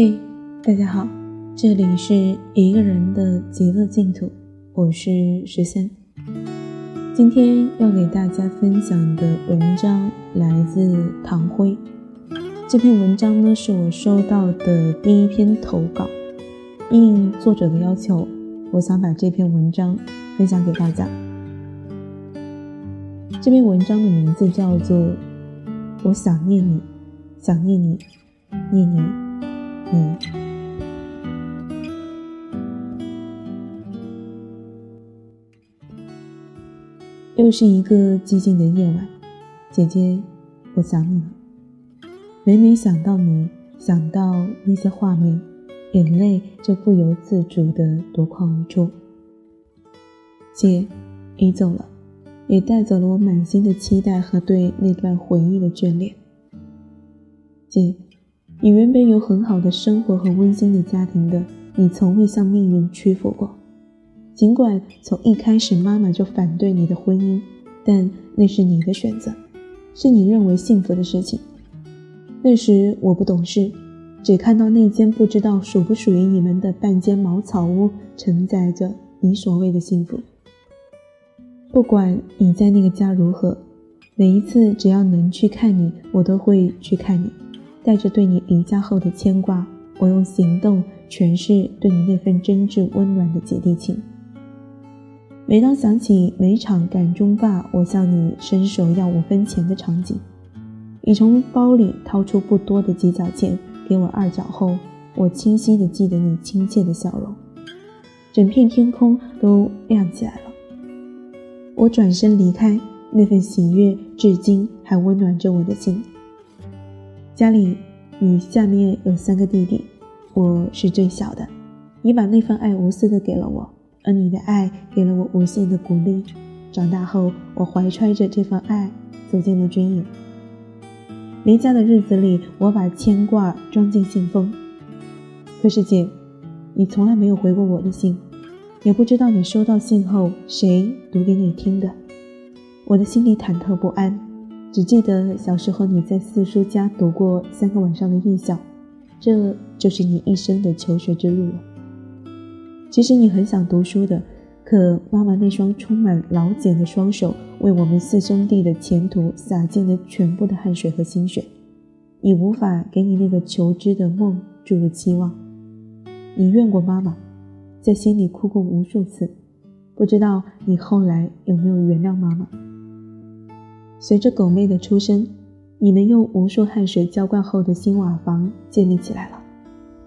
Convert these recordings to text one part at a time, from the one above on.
嘿，大家好，这里是一个人的极乐净土，我是十三。今天要给大家分享的文章来自唐辉。这篇文章呢是我收到的第一篇投稿，应作者的要求，我想把这篇文章分享给大家。这篇文章的名字叫做《我想念你，想念你，念你》。你又是一个寂静的夜晚，姐姐，我想你了。每每想到你，想到那些画面，眼泪就不由自主的夺眶而出。姐，你走了，也带走了我满心的期待和对那段回忆的眷恋。姐。你原本有很好的生活和温馨的家庭的，你从未向命运屈服过。尽管从一开始妈妈就反对你的婚姻，但那是你的选择，是你认为幸福的事情。那时我不懂事，只看到那间不知道属不属于你们的半间茅草屋承载着你所谓的幸福。不管你在那个家如何，每一次只要能去看你，我都会去看你。带着对你离家后的牵挂，我用行动诠释对你那份真挚温暖的姐弟情。每当想起每场赶中坝，我向你伸手要五分钱的场景，你从包里掏出不多的几角钱给我二角后，我清晰地记得你亲切的笑容，整片天空都亮起来了。我转身离开，那份喜悦至今还温暖着我的心。家里，你下面有三个弟弟，我是最小的。你把那份爱无私的给了我，而你的爱给了我无限的鼓励。长大后，我怀揣着这份爱走进了军营。离家的日子里，我把牵挂装进信封。可是姐，你从来没有回过我的信，也不知道你收到信后谁读给你听的。我的心里忐忑不安。只记得小时候你在四叔家读过三个晚上的夜校，这就是你一生的求学之路了。其实你很想读书的，可妈妈那双充满老茧的双手为我们四兄弟的前途洒尽了全部的汗水和心血，你无法给你那个求知的梦注入期望。你怨过妈妈，在心里哭过无数次，不知道你后来有没有原谅妈妈。随着狗妹的出生，你们用无数汗水浇灌后的新瓦房建立起来了。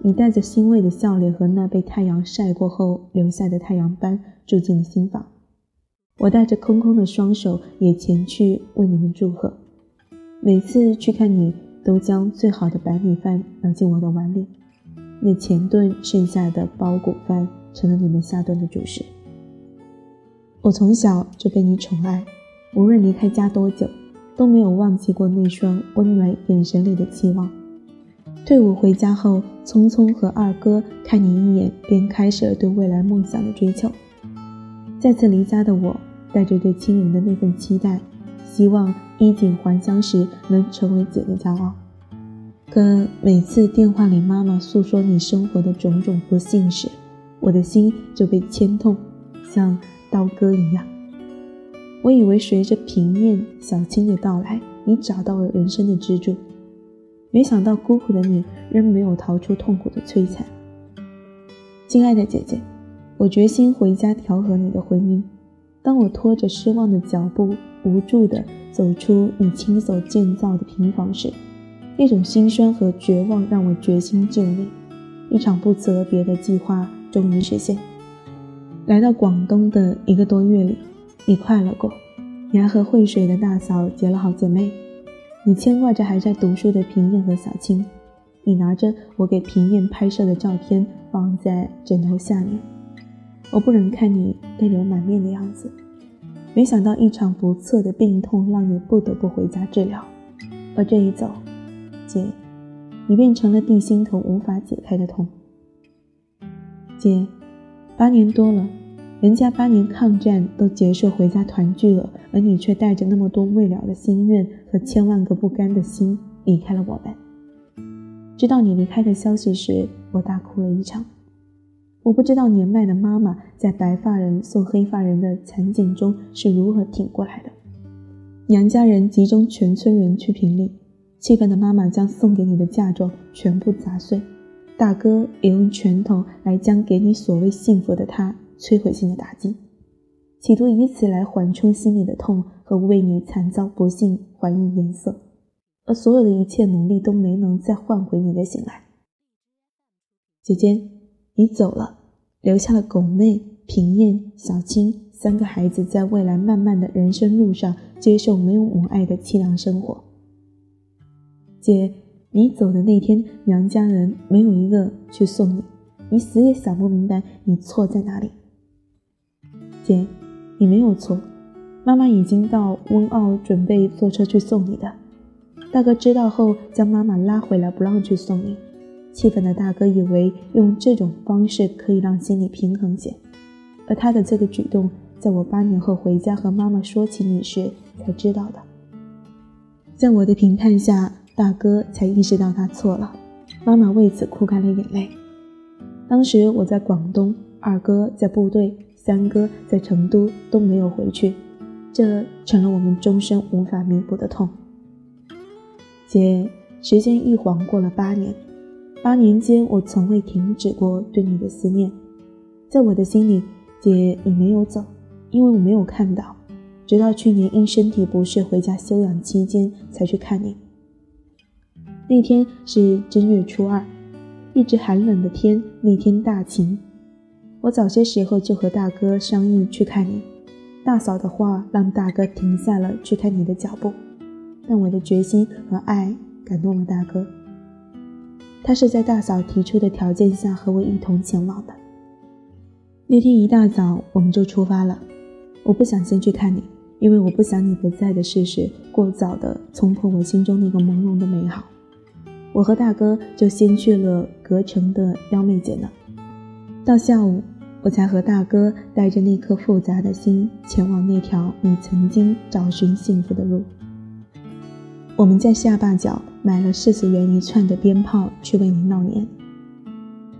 你带着欣慰的笑脸和那被太阳晒过后留下的太阳斑住进了新房。我带着空空的双手也前去为你们祝贺。每次去看你，都将最好的白米饭舀进我的碗里。那前顿剩下的包谷饭成了你们下顿的主食。我从小就被你宠爱。无论离开家多久，都没有忘记过那双温暖眼神里的期望。退伍回家后，匆匆和二哥看你一眼，便开始了对未来梦想的追求。再次离家的我，带着对亲人的那份期待，希望衣锦还乡时能成为姐的骄傲。可每次电话里妈妈诉说你生活的种种不幸时，我的心就被牵痛，像刀割一样。我以为随着平燕、小青的到来，你找到了人生的支柱，没想到孤苦的你仍没有逃出痛苦的摧残。亲爱的姐姐，我决心回家调和你的婚姻。当我拖着失望的脚步，无助地走出你亲手建造的平房时，那种心酸和绝望让我决心就力。一场不辞而别的计划终于实现。来到广东的一个多月里。你快乐过，你还和会水的大嫂结了好姐妹。你牵挂着还在读书的平燕和小青。你拿着我给平燕拍摄的照片放在枕头下面。我不忍看你泪流满面的样子。没想到一场不测的病痛让你不得不回家治疗，而这一走，姐，你变成了地心头无法解开的痛。姐，八年多了。人家八年抗战都结束回家团聚了，而你却带着那么多未了的心愿和千万个不甘的心离开了我们。知道你离开的消息时，我大哭了一场。我不知道年迈的妈妈在白发人送黑发人的惨景中是如何挺过来的。娘家人集中全村人去评理，气愤的妈妈将送给你的嫁妆全部砸碎，大哥也用拳头来将给你所谓幸福的他摧毁性的打击，企图以此来缓冲心里的痛和为你惨遭不幸还以颜色。而所有的一切努力都没能再换回你的醒来。姐姐，你走了，留下了狗妹、平燕、小青三个孩子，在未来漫漫的人生路上接受没有母爱的凄凉生活。姐，你走的那天，娘家人没有一个去送你，你死也想不明白你错在哪里。姐，你没有错，妈妈已经到温奥准备坐车去送你的。大哥知道后，将妈妈拉回来，不让去送你。气愤的大哥以为用这种方式可以让心里平衡些，而他的这个举动，在我八年后回家和妈妈说起你时才知道的。在我的评判下，大哥才意识到他错了，妈妈为此哭干了眼泪。当时我在广东，二哥在部队，三哥在成都，都没有回去，这成了我们终身无法弥补的痛。姐，时间一晃过了八年，八年间我从未停止过对你的思念。在我的心里，姐你没有走，因为我没有看到，直到去年因身体不适回家休养期间才去看你。那天是正月初二，一直寒冷的天，那天大晴。我早些时候就和大哥商议去看你，大嫂的话让大哥停下了去看你的脚步。但我的决心和爱感动了大哥，他是在大嫂提出的条件下和我一同前往的。那天一大早我们就出发了，我不想先去看你，因为我不想你不在的事实过早的冲破我心中那个朦胧的美好。我和大哥就先去了隔城的幺妹姐那，到下午我才和大哥带着那颗复杂的心前往那条你曾经找寻幸福的路。我们在下坝角买了四十元一串的鞭炮去为你闹年。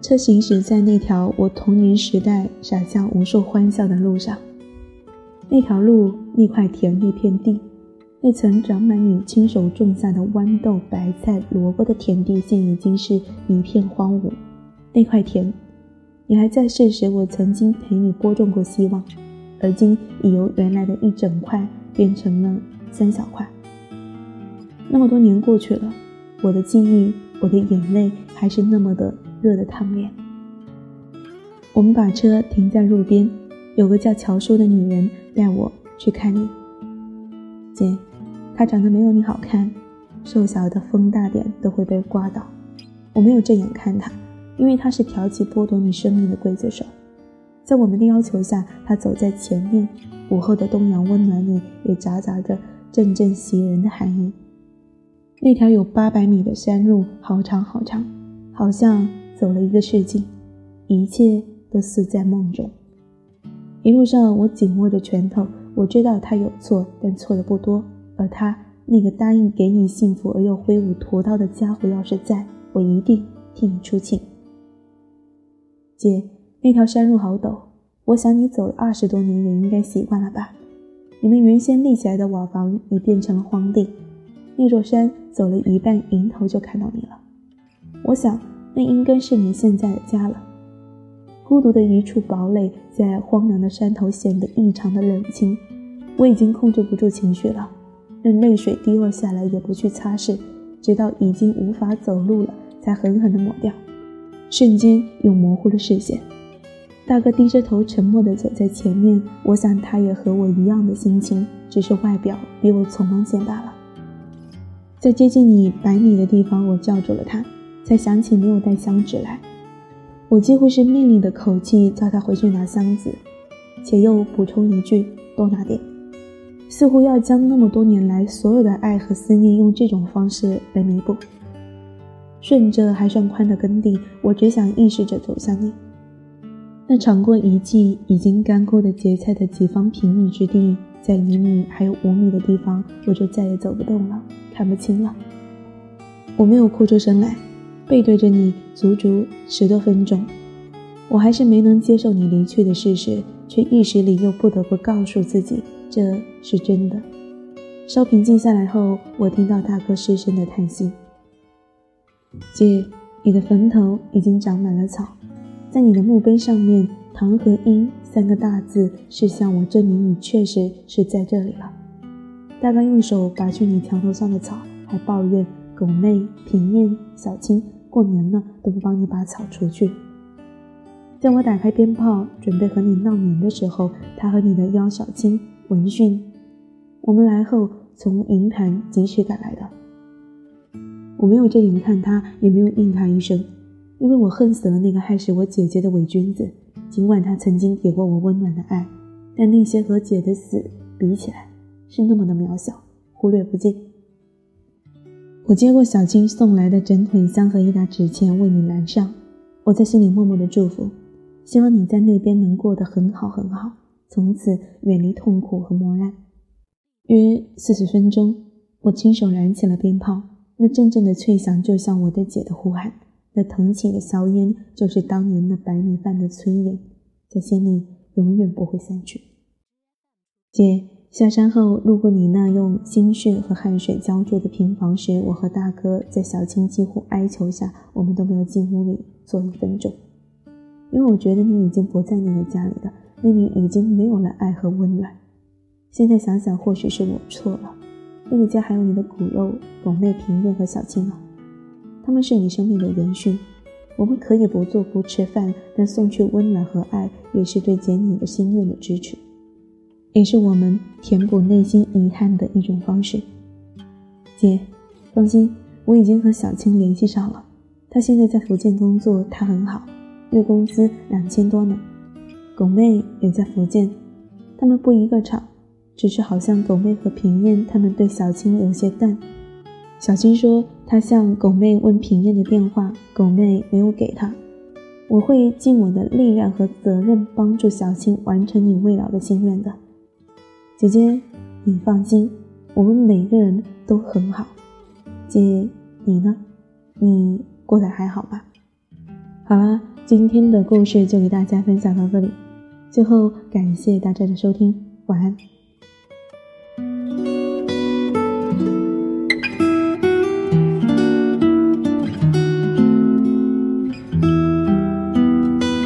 车行驶在那条我童年时代洒下无数欢笑的路上，那条路、那块田、那片地、那层长满你亲手种下的豌豆、白菜、萝卜的田地，现已经是一片荒芜。那块田，你还在世时，我曾经陪你播种过希望，而今已由原来的一整块变成了三小块。那么多年过去了，我的记忆，我的眼泪还是那么的热的烫脸。我们把车停在路边，有个叫乔叔的女人带我去看你。姐，她长得没有你好看，瘦小的风大点都会被刮倒。我没有正眼看她，因为他是挑起剥夺你生命的刽子手。在我们的要求下，他走在前面，午后的东阳温暖里也夹杂着阵阵袭人的寒意。那条有八百米的山路，好长好长，好像走了一个世纪，一切都似在梦中。一路上，我紧握着拳头，我知道他有错，但错的不多。而他那个答应给你幸福而又挥舞屠刀的家伙，要是在，我一定替你出气。姐，那条山路好陡，我想你走了二十多年，也应该习惯了吧？你们原先立起来的瓦房已变成了荒地。那座山走了一半，迎头就看到你了。我想，那应该是你现在的家了。孤独的一处堡垒，在荒凉的山头显得异常的冷清。我已经控制不住情绪了，任泪水滴落下来也不去擦拭，直到已经无法走路了，才狠狠地抹掉。瞬间又模糊了视线。大哥低着头，沉默地走在前面。我想他也和我一样的心情，只是外表比我从容些罢了。在接近你百米的地方，我叫住了他，才想起没有带箱子来。我几乎是命令的口气叫他回去拿箱子，且又补充一句：“多拿点。”似乎要将那么多年来所有的爱和思念用这种方式来弥补。顺着还算宽的耕地，我只想意识着走向你。那长过一季已经干枯的结菜的几方平米之地。在离你还有五米的地方，我就再也走不动了，看不清了。我没有哭出声来，背对着你足足十多分钟，我还是没能接受你离去的事实，却意识里又不得不告诉自己这是真的。稍平静下来后，我听到大哥失声的叹息：“姐，你的坟头已经长满了草，在你的墓碑上面，唐和英三个大字是向我证明你确实是在这里了。”大哥用手拔去你墙头上的草，还抱怨狗妹、平燕、小青。过年了都不帮你把草除去。在我打开鞭炮准备和你闹年的时候，他和你的幺小青闻讯，我们来后从营盘及时赶来的。我没有正眼看他，也没有应他一声，因为我恨死了那个害死我姐姐的伪君子。尽管他曾经给过我温暖的爱，但那些和姐的死比起来，是那么的渺小，忽略不计。我接过小青送来的整捆香和一沓纸钱，为你燃上。我在心里默默的祝福，希望你在那边能过得很好很好，从此远离痛苦和磨难。约四十分钟，我亲手燃起了鞭炮，那阵阵的脆响就像我的姐的呼喊，那腾起的硝烟就是当年那白米饭的炊烟，在心里永远不会散去。姐。下山后，路过你那用心血和汗水浇筑的平房时，我和大哥在小青几乎哀求下，我们都没有进屋里坐一分钟，因为我觉得你已经不在那个家里了，那里已经没有了爱和温暖。现在想想，或许是我错了。那个家还有你的骨肉狗妹平燕和小青啊，他们是你生命的延续。我们可以不做不吃饭，但送去温暖和爱，也是对姐你的心愿的支持。也是我们填补内心遗憾的一种方式。姐，放心，我已经和小青联系上了，她现在在福建工作，她很好，月工资两千多呢。狗妹也在福建，他们不一个厂，只是好像狗妹和平燕他们对小青有些淡。小青说她向狗妹问平燕的电话，狗妹没有给她。我会尽我的力量和责任帮助小青完成你未了的心愿的。姐姐，你放心，我们每个人都很好。姐，你呢？你过得还好吧？好了，今天的故事就给大家分享到这里。最后，感谢大家的收听，晚安。